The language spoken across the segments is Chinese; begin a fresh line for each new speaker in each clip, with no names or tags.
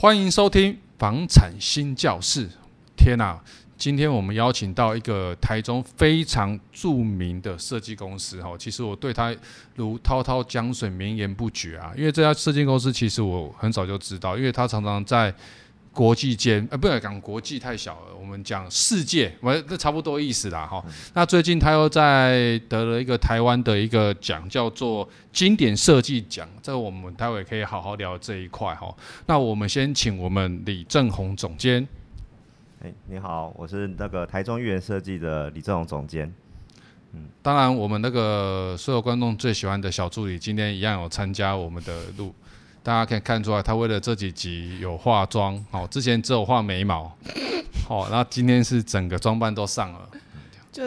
欢迎收听房产新教室。天哪、啊，今天我们邀请到一个台中非常著名的设计公司哈，其实我对他如滔滔江水绵延不绝啊。因为这家设计公司其实我很早就知道，因为他常常在。国际间，呃，不要讲国际太小了，我们讲世界，我这差不多意思啦，哈、嗯。那最近他又在得了一个台湾的一个奖，叫做经典设计奖，这个我们待会可以好好聊这一块哈。那我们先请我们李正宏总监。
哎，你好，我是那个台中裕元设计的李正宏总监。
嗯，当然我们那个所有观众最喜欢的小助理，今天一样有参加我们的录。大家可以看出来，他为了这几集有化妆，好，之前只有画眉毛，好，然后今天是整个装扮都上了，
就。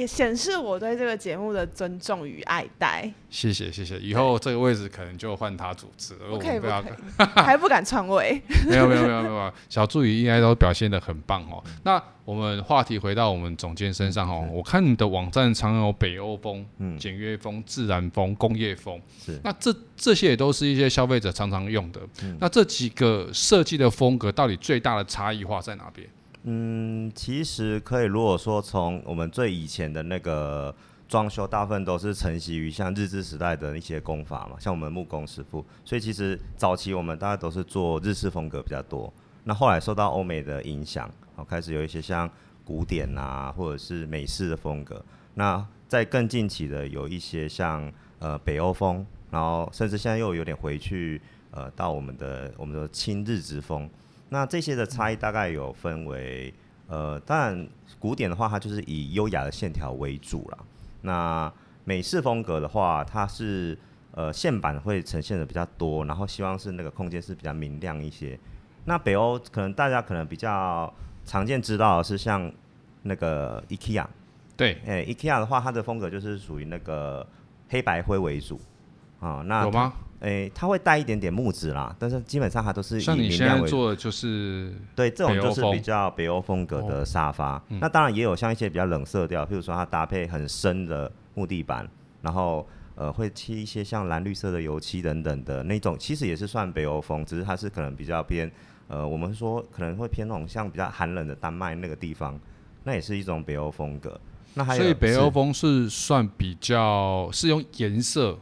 也显示我对这个节目的尊重与爱戴。
谢谢谢谢，以后这个位置可能就换他主持了。
不可以不要，还不敢篡位。
没有没有没有没有，小助理应该都表现的很棒哦。那我们话题回到我们总监身上哦，我看你的网站常有北欧风、嗯，简约风、自然风、工业风。是。那这这些也都是一些消费者常常用的。嗯。那这几个设计的风格到底最大的差异化在哪边？
嗯，其实可以，如果说从我们最以前的那个装修，大部分都是承袭于像日治时代的一些工法嘛，像我们木工师傅，所以其实早期我们大家都是做日式风格比较多。那后来受到欧美的影响，好开始有一些像古典啊，或者是美式的风格。那在更近期的有一些像呃北欧风，然后甚至现在又有点回去呃到我们的我们的轻日之风。那这些的差异大概有分为，呃，当然古典的话，它就是以优雅的线条为主了。那美式风格的话，它是呃线板会呈现的比较多，然后希望是那个空间是比较明亮一些。那北欧可能大家可能比较常见知道的是像那个 IKEA，
对，
哎、欸、IKEA 的话，它的风格就是属于那个黑白灰为主啊。那
有吗？
诶、欸，它会带一点点木质啦，但是基本上它都是以明亮为。
像你现在做的就是
对，这种就是比较北欧风格的沙发。哦嗯、那当然也有像一些比较冷色调，譬如说它搭配很深的木地板，然后呃会漆一些像蓝绿色的油漆等等的那种，其实也是算北欧风，只是它是可能比较偏呃我们说可能会偏那种像比较寒冷的丹麦那个地方，那也是一种北欧风格。那还有
所以北欧风是算比较是用颜色。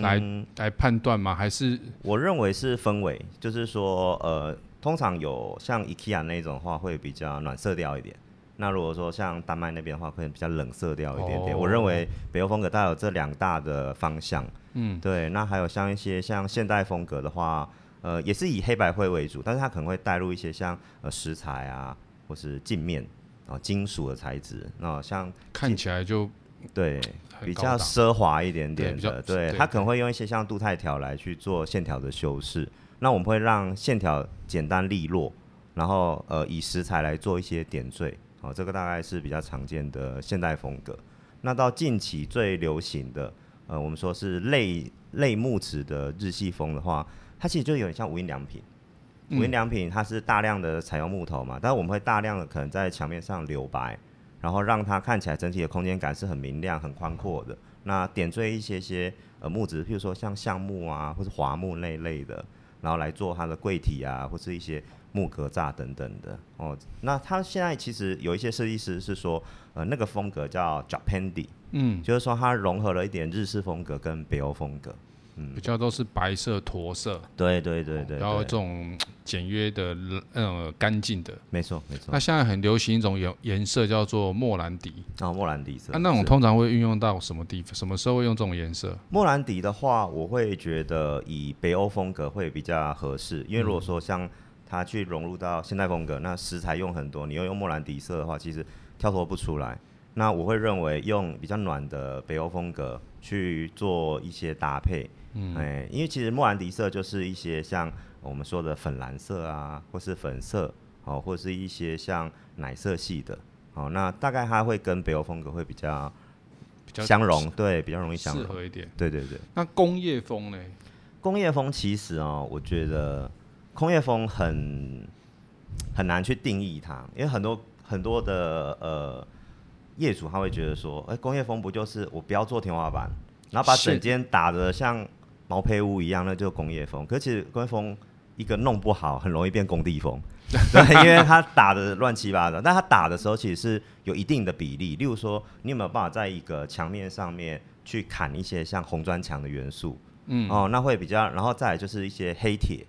来来判断吗？还是
我认为是氛围，就是说，呃，通常有像 IKEA 那种的话，会比较暖色调一点。那如果说像丹麦那边的话，可能比较冷色调一点点。哦、我认为北欧风格带有这两大的方向。嗯，对。那还有像一些像现代风格的话，呃，也是以黑白灰为主，但是它可能会带入一些像呃石材啊，或是镜面啊、呃、金属的材质。那像
看起来就。
对，比较奢华一点点的，对，它可能会用一些像镀钛条来去做线条的修饰。那我们会让线条简单利落，然后呃以石材来做一些点缀，哦，这个大概是比较常见的现代风格。那到近期最流行的，呃，我们说是类类木质的日系风的话，它其实就有点像无印良品。无印良品它是大量的采用木头嘛，但是我们会大量的可能在墙面上留白。然后让它看起来整体的空间感是很明亮、很宽阔的。那点缀一些些呃木质，譬如说像橡木啊，或是桦木那类的，然后来做它的柜体啊，或是一些木格栅等等的。哦，那它现在其实有一些设计师是说，呃，那个风格叫 Japandi，嗯，就是说它融合了一点日式风格跟北欧风格。嗯，
比较都是白色驼色，
对对对对，
然后这种简约的那种干净的，
没错没错。
那现在很流行一种颜颜色叫做莫兰迪
啊，莫兰迪色。
那那种通常会运用到什么地方？什么时候会用这种颜色？
莫兰迪的话，我会觉得以北欧风格会比较合适，因为如果说像它去融入到现代风格，那食材用很多，你又用莫兰迪色的话，其实跳脱不出来。那我会认为用比较暖的北欧风格去做一些搭配。嗯，哎，因为其实莫兰迪色就是一些像我们说的粉蓝色啊，或是粉色，哦，或是一些像奶色系的，哦，那大概它会跟北欧风格会比较比较相融，对，比较容易相融，
适合一点。
对对对。
那工业风呢？
工业风其实哦，我觉得工业风很很难去定义它，因为很多很多的呃业主他会觉得说，哎，工业风不就是我不要做天花板，然后把整间打得像毛坯屋一样，那就工业风。可是其实工业风一个弄不好很容易变工地风，对，因为它打的乱七八糟。但它打的时候其实是有一定的比例，例如说你有没有办法在一个墙面上面去砍一些像红砖墙的元素？嗯，哦，那会比较，然后再来就是一些黑铁，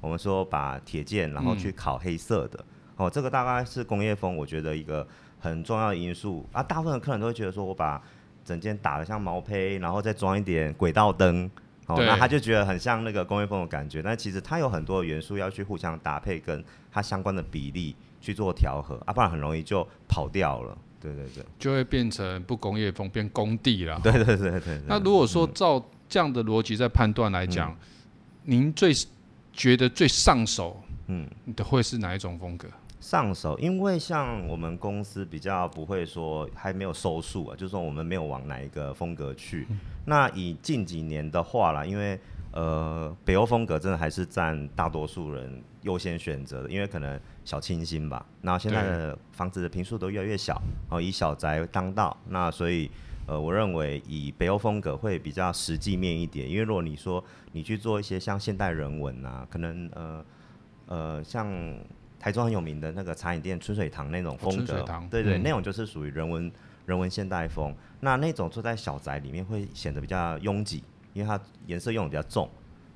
我们说把铁件然后去烤黑色的，嗯、哦，这个大概是工业风，我觉得一个很重要的因素啊。大部分的客人都会觉得说我把整件打得像毛坯，然后再装一点轨道灯。哦，那他就觉得很像那个工业风的感觉，但其实它有很多元素要去互相搭配，跟它相关的比例去做调和，啊，不然很容易就跑掉了。对对对，
就会变成不工业风，变工地了。
对对对对，对。
那如果说照这样的逻辑在判断来讲，嗯，您最觉得最上手，嗯，的会是哪一种风格？
上手，因为像我们公司比较不会说还没有收束啊，就是说我们没有往哪一个风格去。嗯、那以近几年的话啦，因为呃北欧风格真的还是占大多数人优先选择的，因为可能小清新吧。那现在的房子的平数都越来越小，哦，以小宅当道，那所以呃我认为以北欧风格会比较实际面一点。因为如果你说你去做一些像现代人文啊，可能呃呃像。台中很有名的那个茶饮店春水堂那种风格，对对，嗯、那种就是属于人文人文现代风。那那种坐在小宅里面会显得比较拥挤，因为它颜色用的比较重。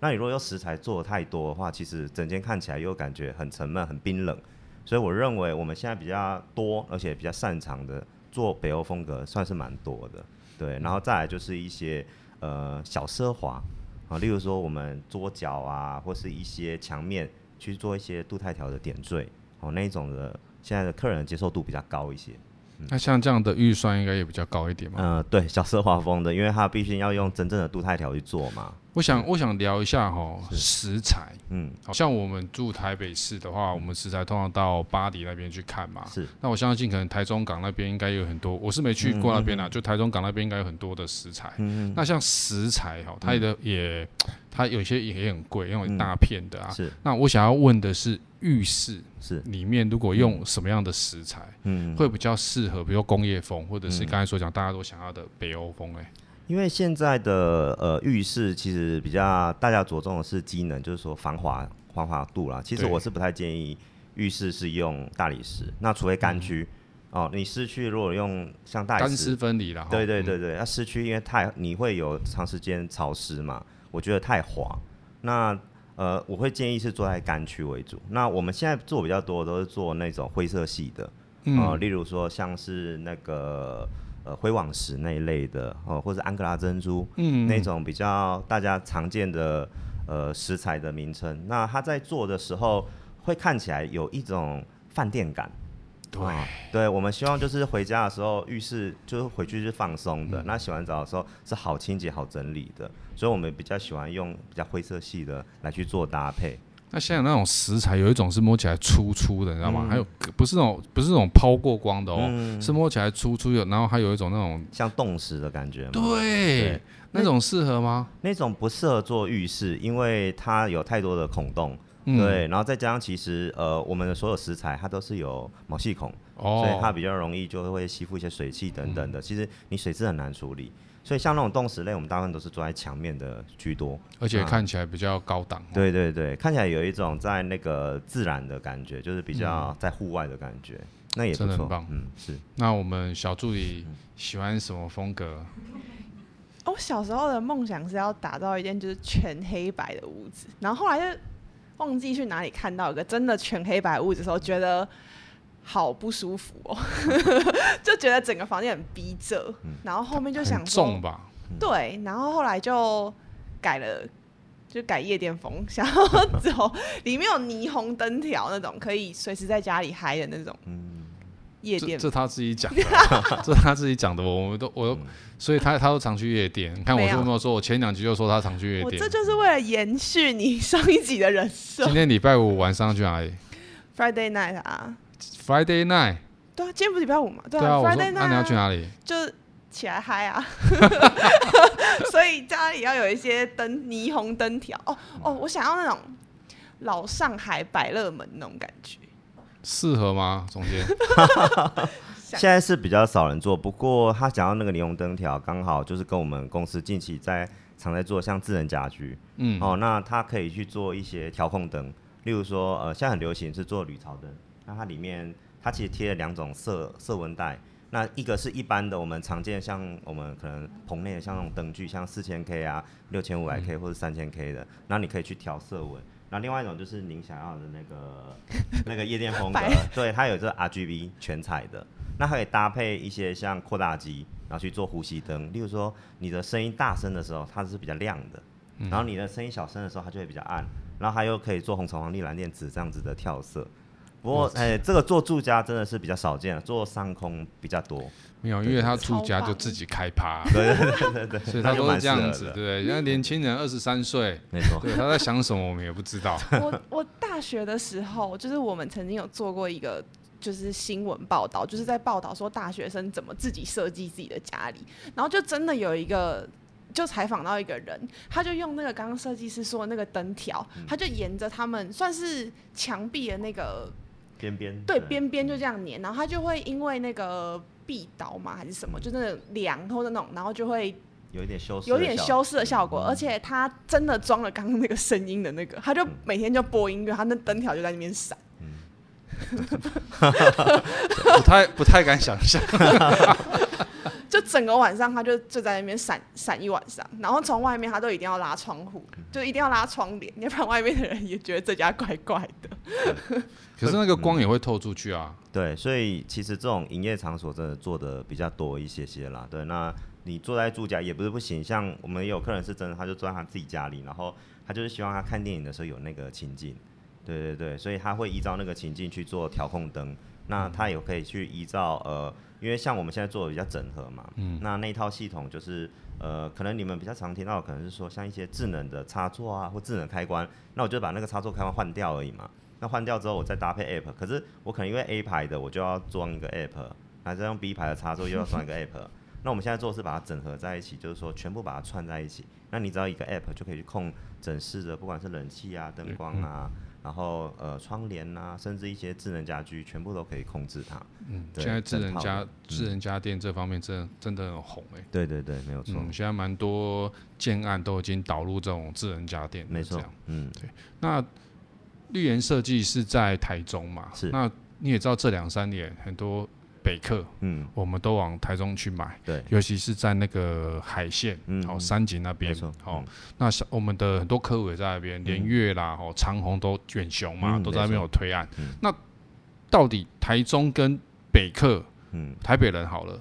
那你如果用食材做的太多的话，其实整间看起来又感觉很沉闷、很冰冷。所以我认为我们现在比较多，而且比较擅长的做北欧风格，算是蛮多的。对，然后再来就是一些呃小奢华啊，例如说我们桌角啊，或是一些墙面。去做一些镀钛条的点缀，哦，那一种的，现在的客人的接受度比较高一些。
嗯、那像这样的预算应该也比较高一点嘛？
嗯、呃，对，小奢华风的，因为它必须要用真正的镀钛条去做嘛。
我想，我想聊一下哈，食材。嗯，好像我们住台北市的话，我们食材通常到巴黎那边去看嘛。是。那我相信，可能台中港那边应该有很多，我是没去过那边啦。就台中港那边应该有很多的食材。嗯。那像食材哈，它的也，它有些也很贵，因为大片的啊。是。那我想要问的是，浴室是里面如果用什么样的石材，嗯，会比较适合，比如工业风，或者是刚才所讲大家都想要的北欧风，哎。
因为现在的呃浴室其实比较大家着重的是机能，就是说防滑、防滑度啦。其实我是不太建议浴室是用大理石，那除非干区、嗯、哦。你湿区如果用像大理石，
干湿分离了。
对对对对，那湿区因为太你会有长时间潮湿嘛，我觉得太滑。那呃我会建议是做在干区为主。那我们现在做比较多的都是做那种灰色系的，嗯、呃，例如说像是那个。呃，灰网石那一类的哦，或者安哥拉珍珠，嗯，那种比较大家常见的呃食材的名称，那它在做的时候会看起来有一种饭店感。对，哦、对，我们希望就是回家的时候浴室就是回去是放松的，嗯、那洗完澡的时候是好清洁、好整理的，所以我们比较喜欢用比较灰色系的来去做搭配。
那现在那种石材有一种是摸起来粗粗的，你知道吗？嗯、还有不是那种不是那种抛过光的哦，嗯、是摸起来粗粗的，然后还有一种那种
像冻石的感觉。
对，对那种适合吗？
那种不适合做浴室，因为它有太多的孔洞。嗯、对，然后再加上其实呃，我们的所有食材它都是有毛细孔，哦、所以它比较容易就会吸附一些水汽等等的。嗯、其实你水质很难处理。所以像那种冻石类，我们大部分都是做在墙面的居多，
而且看起来比较高档。
对对对，看起来有一种在那个自然的感觉，就是比较在户外的感觉，嗯、那也不错。真的很棒，嗯，是。
那我们小助理喜欢什么风格？
我小时候的梦想是要打造一间就是全黑白的屋子，然后后来就忘记去哪里看到一个真的全黑白屋子的时候，觉得。好不舒服哦，就觉得整个房间很逼仄，嗯、然后后面就想重，
吧。
对，然后后来就改了，就改夜店风，想要 走里面有霓虹灯条那种，可以随时在家里嗨的那种，夜店。
这，这他自己讲的，这他自己讲的，我们都我都，所以他他都常去夜店。你看我就没有说，我前两集就说他常去夜店，
我这就是为了延续你 上一集的人设。
今天礼拜五晚上去哪里？
Friday night 啊。
Friday night，
对啊，今天不是礼拜五嘛？对啊，Friday night，那
你要去哪里？
就起来嗨啊！所以家里要有一些灯，霓虹灯条。哦哦，我想要那种老上海百乐门那种感觉，
适合吗？总监，
象。
现在是比较少人做，不过他讲到那个霓虹灯条，刚好就是跟我们公司近期在常在做，像智能家居，嗯，哦，那它可以去做一些调控灯，例如说，呃，现在很流行是做铝槽灯，那它里面它其实贴了两种色色温带，那一个是一般的我们常见，像我们可能棚内的像那种灯具，像四千 K 啊、六千五百 K 或者三千 K 的，那你可以去调色温。那另外一种就是您想要的那个 那个夜店风格，对，它有这 RGB 全彩的，那可以搭配一些像扩大机，然后去做呼吸灯。例如说，你的声音大声的时候，它是比较亮的；然后你的声音小声的时候，它就会比较暗。然后它又可以做红橙黄绿蓝靛紫这样子的跳色。不过，哎、欸，这个做住家真的是比较少见，做上空比较多。
没有，因为他住家就自己开趴，
对 对对对对，
所以他都是这样子，对。因为年轻人二十三岁，
没错，
对，他在想什么我们也不知道。
我我大学的时候，就是我们曾经有做过一个就是新闻报道，就是在报道说大学生怎么自己设计自己的家里，然后就真的有一个就采访到一个人，他就用那个刚刚设计师说的那个灯条，他就沿着他们算是墙壁的那个
边边，
对，边边就这样粘，然后他就会因为那个。壁刀嘛？还是什么？就那种凉或者那种，然后就会
有一点修饰，
有点修饰的效果。而且他真的装了刚刚那个声音的那个，他就每天就播音乐，他那灯条就在那边闪。
不太不太敢想象。
就整个晚上，他就就在那边闪闪一晚上。然后从外面，他都一定要拉窗户，就一定要拉窗帘，要不然外面的人也觉得这家怪怪的。
可是那个光也会透出去啊。
对，所以其实这种营业场所真的做的比较多一些些啦。对，那你坐在住家也不是不行，像我们有客人是真的，他就坐在他自己家里，然后他就是希望他看电影的时候有那个情境。对对对，所以他会依照那个情境去做调控灯。那他也可以去依照呃，因为像我们现在做的比较整合嘛，嗯，那那一套系统就是呃，可能你们比较常听到可能是说像一些智能的插座啊或智能开关，那我就把那个插座开关换掉而已嘛。那换掉之后，我再搭配 app。可是我可能因为 A 牌的，我就要装一个 app，还是用 B 牌的插座又要装一个 app。那我们现在做是把它整合在一起，就是说全部把它串在一起。那你只要一个 app 就可以去控整室的，不管是冷气啊、灯光啊，然后呃窗帘啊，甚至一些智能家居，全部都可以控制它。
嗯，现在智能家智能家电这方面真的真的很红哎、欸。
对对对，没有错。
嗯，现在蛮多建案都已经导入这种智能家电，
没错。嗯，
对。那绿源设计是在台中嘛？
是。
那你也知道，这两三年很多北客，嗯，我们都往台中去买。
对。
尤其是在那个海线，嗯，好三井那边，好。那我们的很多客户也在那边，连月啦，哦，长虹都远雄嘛，都在那边有推案。那到底台中跟北客，嗯，台北人好了，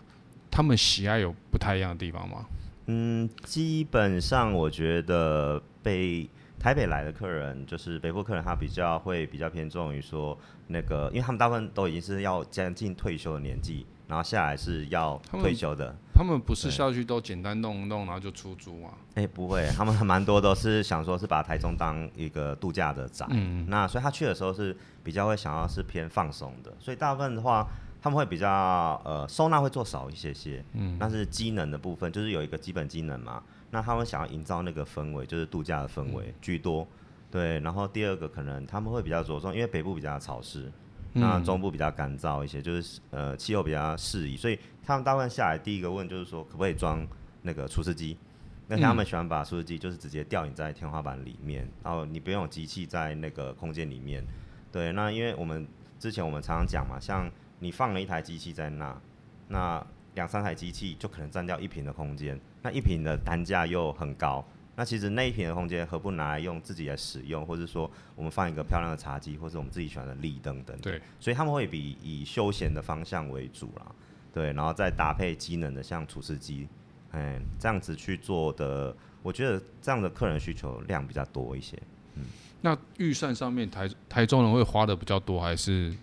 他们喜爱有不太一样的地方吗？
嗯，基本上我觉得北。台北来的客人，就是北部客人，他比较会比较偏重于说那个，因为他们大部分都已经是要将近退休的年纪，然后下来是要退休的。
他们，不是下去都简单弄一弄，然后就出租吗？
哎、欸，不会，他们蛮多都是想说是把台中当一个度假的宅。嗯，那所以他去的时候是比较会想要是偏放松的，所以大部分的话他们会比较呃收纳会做少一些些。嗯，但是机能的部分就是有一个基本机能嘛。那他们想要营造那个氛围，就是度假的氛围居多，对。然后第二个可能他们会比较着重，因为北部比较潮湿，那中部比较干燥一些，就是呃气候比较适宜，所以他们大部分下来第一个问就是说可不可以装那个除湿机？那他们喜欢把除湿机就是直接吊引在天花板里面，然后你不用机器在那个空间里面，对。那因为我们之前我们常常讲嘛，像你放了一台机器在那，那两三台机器就可能占掉一平的空间。那一平的单价又很高，那其实那一平的空间何不拿来用自己来使用，或者说我们放一个漂亮的茶几，或者我们自己喜欢的立灯等等。
对，
所以他们会比以休闲的方向为主啦，对，然后再搭配机能的像厨师机，哎，这样子去做的，我觉得这样的客人需求量比较多一些。嗯，
那预算上面台台中人会花的比较多，还是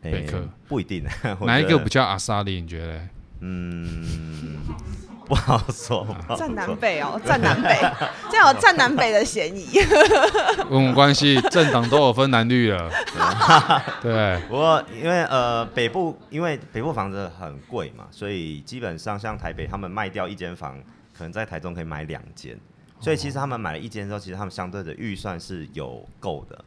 北客？
不一定，
哪一个比较阿萨利？你觉得？
嗯。不好说，
战南北哦，战南北，这样有战南北的嫌疑。
有什么关系？政党都有分蓝绿了。对，
不过因为呃北部，因为北部房子很贵嘛，所以基本上像台北，他们卖掉一间房，可能在台中可以买两间。所以其实他们买了一间之后，其实他们相对的预算是有够的。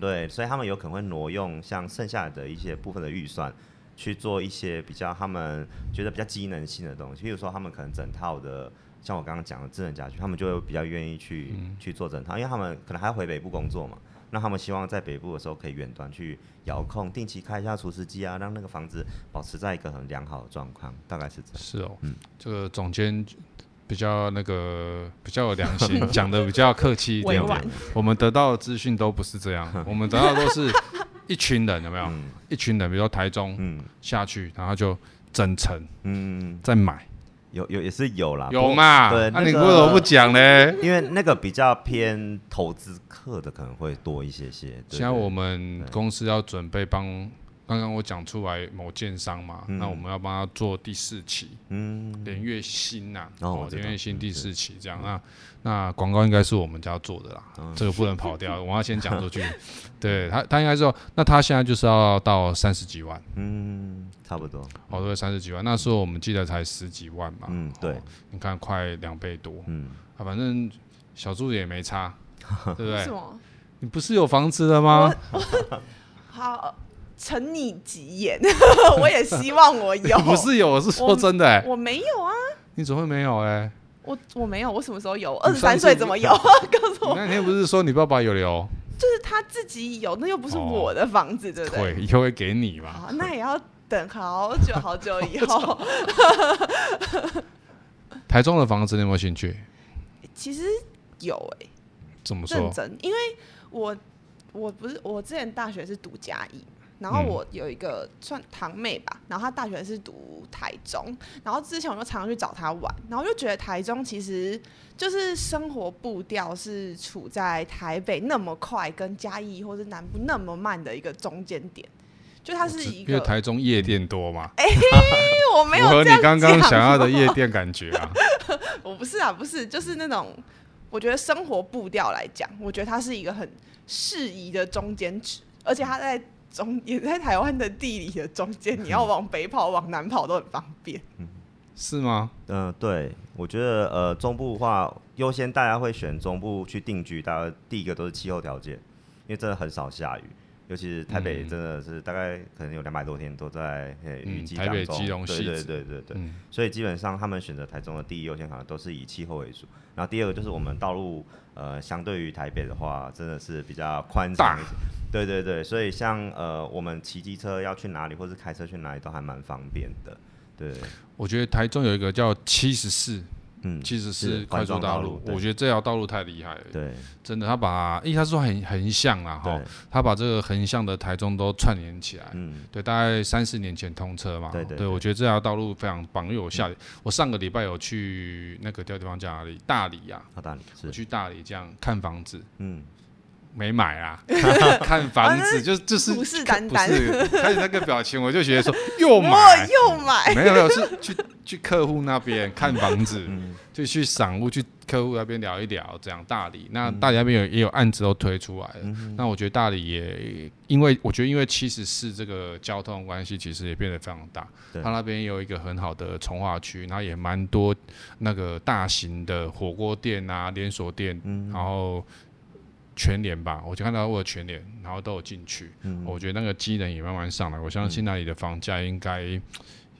对，所以他们有可能会挪用像剩下的一些部分的预算。去做一些比较他们觉得比较机能性的东西，比如说他们可能整套的，像我刚刚讲的智能家居，他们就会比较愿意去、嗯、去做整套，因为他们可能还要回北部工作嘛，那他们希望在北部的时候可以远端去遥控，定期开一下除湿机啊，让那个房子保持在一个很良好的状况，大概是这样。
是哦，嗯，这个总监比较那个比较有良心，讲的比较客气一点点。我们得到的资讯都不是这样，我们得到的都是。一群人有没有？嗯、一群人，比如说台中、嗯、下去，然后就整层，嗯，再买，
有有也是有啦，
有嘛？对，那、啊、你为什么不讲呢？
因为那个比较偏投资客的可能会多一些些。
现在我们公司要准备帮。刚刚我讲出来某建商嘛，嗯、那我们要帮他做第四期，嗯，连月薪呐、啊，哦，连月薪第四期这样，那那广告应该是我们家做的啦，嗯、这个不能跑掉，我要先讲出去。对他，他应该说，那他现在就是要到三十几万，
嗯，差不多，
哦，对，三十几万，那时候我们记得才十几万嘛，
嗯，对，哦、
你看快两倍多，嗯，啊，反正小助也没差，对不对？你不是有房子了吗？
好。承你吉言，我也希望我有。
不是有，我是说真的、欸，
我没有啊。
你怎么会没有哎、欸？
我我没有，我什么时候有？二十三岁怎么有？告诉我。
那天不是说你爸爸有留？
就是他自己有，那又不是我的房子，哦、对不对？
会，以后会给你嘛。
那也要等好久好久以后。
台中的房子你有没有兴趣？
其实有哎、欸。
怎么说？
认真，因为我我不是我之前大学是读嘉义。然后我有一个算堂妹吧，然后她大学是读台中，然后之前我就常常去找她玩，然后就觉得台中其实就是生活步调是处在台北那么快跟嘉义或是南部那么慢的一个中间点，就它是一个
因为台中夜店多嘛，
哎，我没有
你刚刚想要的夜店感觉啊，
我不是啊，不是，就是那种我觉得生活步调来讲，我觉得它是一个很适宜的中间值，而且它在。中 也在台湾的地理的中间，你要往北跑、往南跑都很方便。
嗯，是吗？
嗯、呃，对，我觉得呃中部的话，优先大家会选中部去定居。大家第一个都是气候条件，因为真的很少下雨，尤其是台北真的是大概可能有两百多天都在雨季当中。
对
对对对对，嗯、所以基本上他们选择台中的第一优先可能都是以气候为主。然后第二个就是我们道路呃相对于台北的话，真的是比较宽敞一些。对对对，所以像呃，我们骑机车要去哪里，或是开车去哪里，都还蛮方便的。对，
我觉得台中有一个叫七十四，嗯，其实是快速道路，我觉得这条道路太厉害了。
对，
真的，他把，因为他说很横向啊，哈，他把这个横向的台中都串联起来。嗯，对，大概三四年前通车嘛。对对。对，我觉得这条道路非常棒，因为我下，我上个礼拜有去那个地方叫哪里？大理呀。大理。我去大理这样看房子。嗯。没买啊，看房子就就是
虎视眈眈，
看你那个表情，我就觉得说 又买。
又买，
没有没有是去去客户那边看房子，就去赏物去客户那边聊一聊，这样大理。那大理那边有也有案子都推出来了，那我觉得大理也因为我觉得因为七十四这个交通关系，其实也变得非常大，他那边有一个很好的从化区，然后也蛮多那个大型的火锅店啊连锁店，然后。全联吧，我就看到我的全联，然后都有进去。嗯，我觉得那个机能也慢慢上来，我相信那里的房价应该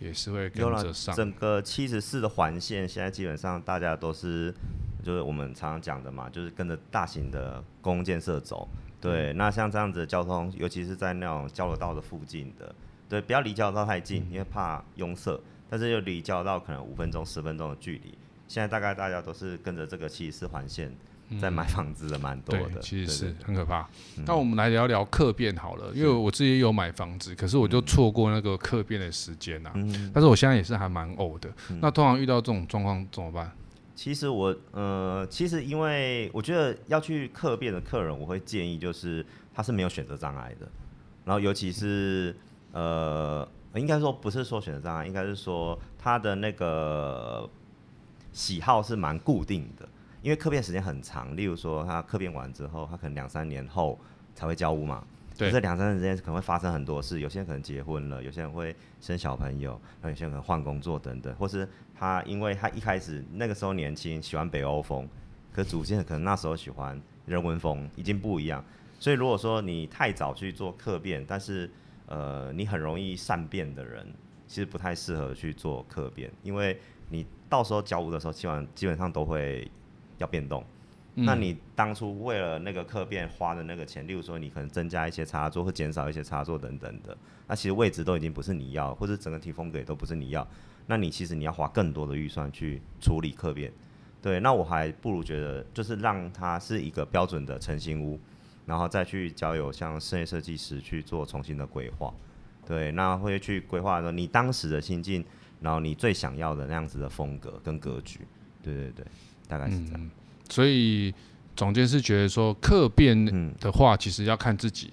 也是会跟着上。
整个七十四的环线，现在基本上大家都是，就是我们常常讲的嘛，就是跟着大型的公共建设走。对，嗯、那像这样子的交通，尤其是在那种交流道的附近的，对，不要离交流道太近，嗯、因为怕拥塞。但是又离交流道可能五分钟、十分钟的距离。现在大概大家都是跟着这个七十四环线。在买房子的蛮多的，
对，其实是很可怕。那我们来聊聊客变好了，因为我自己也有买房子，可是我就错过那个客变的时间呐。但是我现在也是还蛮呕的。那通常遇到这种状况怎么办？
其实我呃，其实因为我觉得要去客变的客人，我会建议就是他是没有选择障碍的。然后尤其是呃，应该说不是说选择障碍，应该是说他的那个喜好是蛮固定的。因为客变时间很长，例如说他客变完之后，他可能两三年后才会交屋嘛。对。这两三年之间可能会发生很多事，有些人可能结婚了，有些人会生小朋友，那有些人可能换工作等等，或是他因为他一开始那个时候年轻喜欢北欧风，可逐渐可能那时候喜欢人文风，已经不一样。所以如果说你太早去做客变，但是呃，你很容易善变的人，其实不太适合去做客变，因为你到时候交屋的时候，基本基本上都会要变动。嗯、那你当初为了那个客变花的那个钱，例如说你可能增加一些插座或减少一些插座等等的，那其实位置都已经不是你要，或者整个体风格也都不是你要，那你其实你要花更多的预算去处理客变。对，那我还不如觉得就是让它是一个标准的成型屋。然后再去交由像室内设计师去做重新的规划，对，那会去规划说你当时的心境，然后你最想要的那样子的风格跟格局，对对对，大概是这样。嗯、
所以总监是觉得说客变的话，其实要看自己。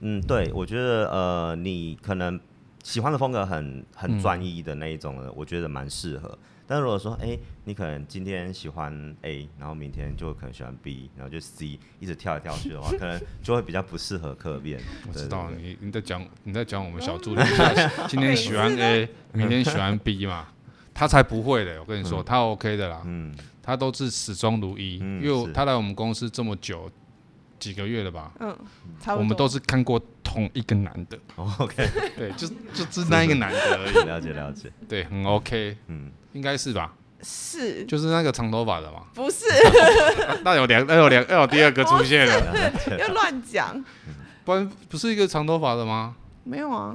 嗯，对，我觉得呃，你可能喜欢的风格很很专一的那一种我觉得蛮适合。但如果说，哎、欸，你可能今天喜欢 A，然后明天就可能喜欢 B，然后就 C，一直跳来跳去的话，可能就会比较不适合客变。
我知道你你在讲你在讲我们小助理，今天喜欢 A，明天喜欢 B 嘛，他才不会的。我跟你说，嗯、他 OK 的啦，嗯，他都是始终如一，嗯、因为他来我们公司这么久。几个月了吧？嗯，差不多。我们都是看过同一个男的。
OK，
对，就就只那一个男的而已。
了解了解。
对，很 OK。嗯，应该是吧？
是。
就是那个长头发的嘛？
不是。
那有两，那有两，那有第二个出现了。
要乱讲。
不然不是一个长头发的吗？
没有啊。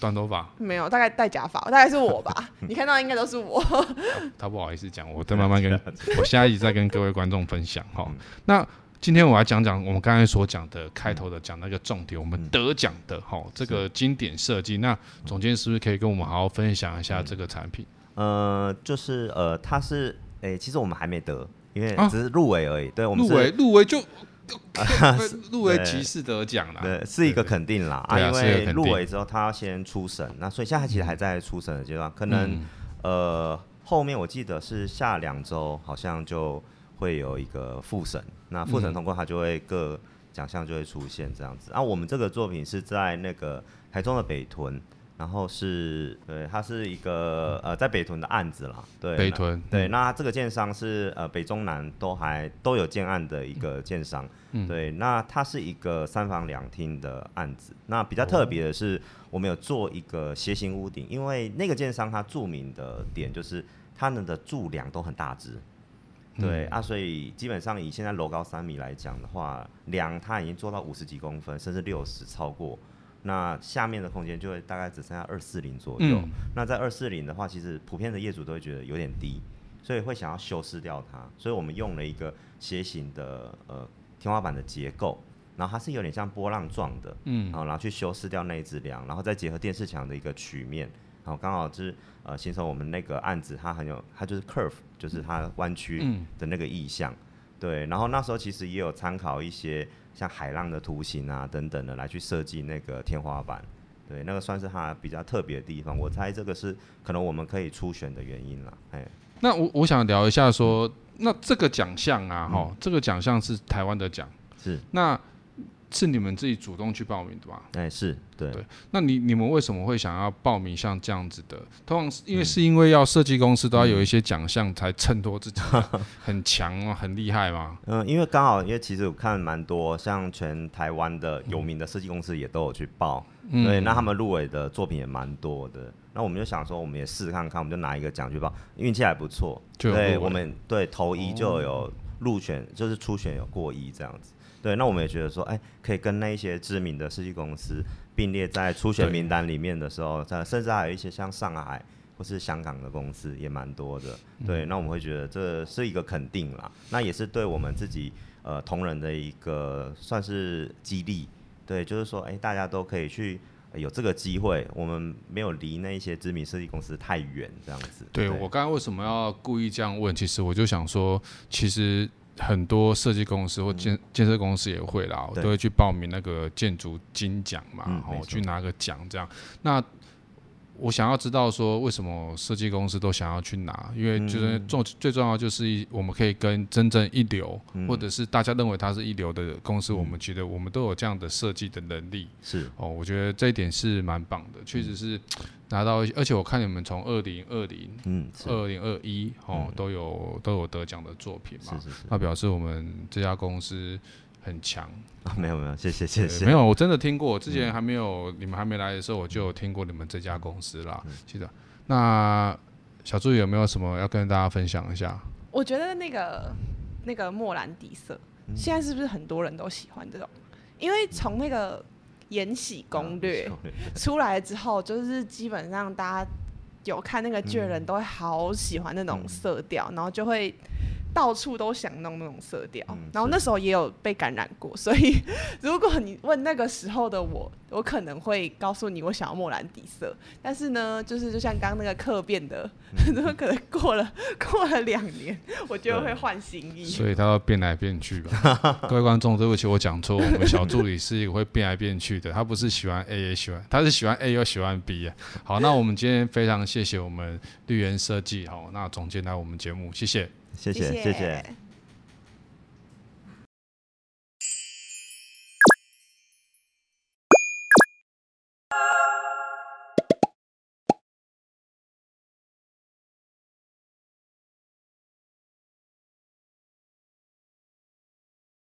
短头发？
没有，大概戴假发，大概是我吧。你看到应该都是我。
他不好意思讲，我再慢慢跟，我下一集再跟各位观众分享哈。那。今天我来讲讲我们刚才所讲的开头的讲那个重点，我们得奖的哈这个经典设计。那总监是不是可以跟我们好好分享一下这个产品？
呃，就是呃，它是诶，其实我们还没得，因为只是入围而已。对，我们
入围入围就入围即是得奖了，
对，是一个肯定啦。啊，因为入围之后他要先初审，那所以现在其实还在初审的阶段，可能呃后面我记得是下两周好像就。会有一个复审，那复审通过，他就会各奖项就会出现这样子。啊，我们这个作品是在那个台中的北屯，然后是对，它是一个呃在北屯的案子啦。对，
北屯。
对，那这个建商是呃北中南都还都有建案的一个建商。嗯。对，那它是一个三房两厅的案子。那比较特别的是，我们有做一个斜形屋顶，因为那个建商它著名的点就是它们的柱梁都很大只。对、嗯、啊，所以基本上以现在楼高三米来讲的话，梁它已经做到五十几公分，甚至六十超过，那下面的空间就会大概只剩下二四零左右。嗯、那在二四零的话，其实普遍的业主都会觉得有点低，所以会想要修饰掉它。所以我们用了一个斜形的呃天花板的结构，然后它是有点像波浪状的，嗯，然后去修饰掉那一支梁，然后再结合电视墙的一个曲面。然后刚好就是呃，形成我们那个案子，它很有，它就是 curve，就是它弯曲的那个意象，嗯、对。然后那时候其实也有参考一些像海浪的图形啊等等的来去设计那个天花板，对，那个算是它比较特别的地方。我猜这个是可能我们可以初选的原因了，哎。
那我我想聊一下说，嗯、那这个奖项啊，哈、嗯，这个奖项是台湾的奖，
是
那。是你们自己主动去报名的吧？
哎，是对。
对，那你你们为什么会想要报名像这样子的？通常是因为是因为要设计公司都要有一些奖项才衬托自己 很强啊，很厉害吗？
嗯，因为刚好因为其实我看蛮多，像全台湾的有名的设计公司也都有去报，嗯、对，那他们入围的作品也蛮多的。那我们就想说，我们也试试看看，我们就拿一个奖去报，运气还不错。对，我们对头一就有入选，哦、就是初选有过一这样子。对，那我们也觉得说，哎，可以跟那一些知名的设计公司并列在初选名单里面的时候，在甚至还有一些像上海或是香港的公司也蛮多的。对，嗯、那我们会觉得这是一个肯定啦，那也是对我们自己呃同仁的一个算是激励。对，就是说，哎，大家都可以去有这个机会，我们没有离那一些知名设计公司太远，这样子。
对，对我刚刚为什么要故意这样问？其实我就想说，其实。很多设计公司或建建设公司也会啦，我都会去报名那个建筑金奖嘛，然后去拿个奖这样。那我想要知道说，为什么设计公司都想要去拿？因为就是重最重要就是我们可以跟真正一流，或者是大家认为它是一流的公司，我们觉得我们都有这样的设计的能力。
是
哦，我觉得这一点是蛮棒的，确实是。拿到，而且我看你们从二零二零、嗯，二零二一哦，都有都有得奖的作品嘛，那表示我们这家公司很强。
啊，没有没有，谢谢谢谢。
没有，我真的听过，之前还没有、嗯、你们还没来的时候，我就有听过你们这家公司啦。嗯、记得。那小助理有没有什么要跟大家分享一下？
我觉得那个那个莫兰迪色，嗯、现在是不是很多人都喜欢这种？因为从那个《延禧攻略》出来之后，就是基本上大家有看那个剧的人都会好喜欢那种色调，嗯、然后就会。到处都想弄那种色调，嗯、然后那时候也有被感染过，所以如果你问那个时候的我，我可能会告诉你我想要莫兰迪色。但是呢，就是就像刚刚那个客变的，嗯、可能过了过了两年，我就会换新衣。
所以他要变来变去吧。各位观众，对不起，我讲错，我们小助理是一个会变来变去的，他不是喜欢 A 也喜欢，他是喜欢 A 又喜欢 B 啊。好，那我们今天非常谢谢我们绿源设计，好，那总监来我们节目，谢谢。
谢谢谢谢。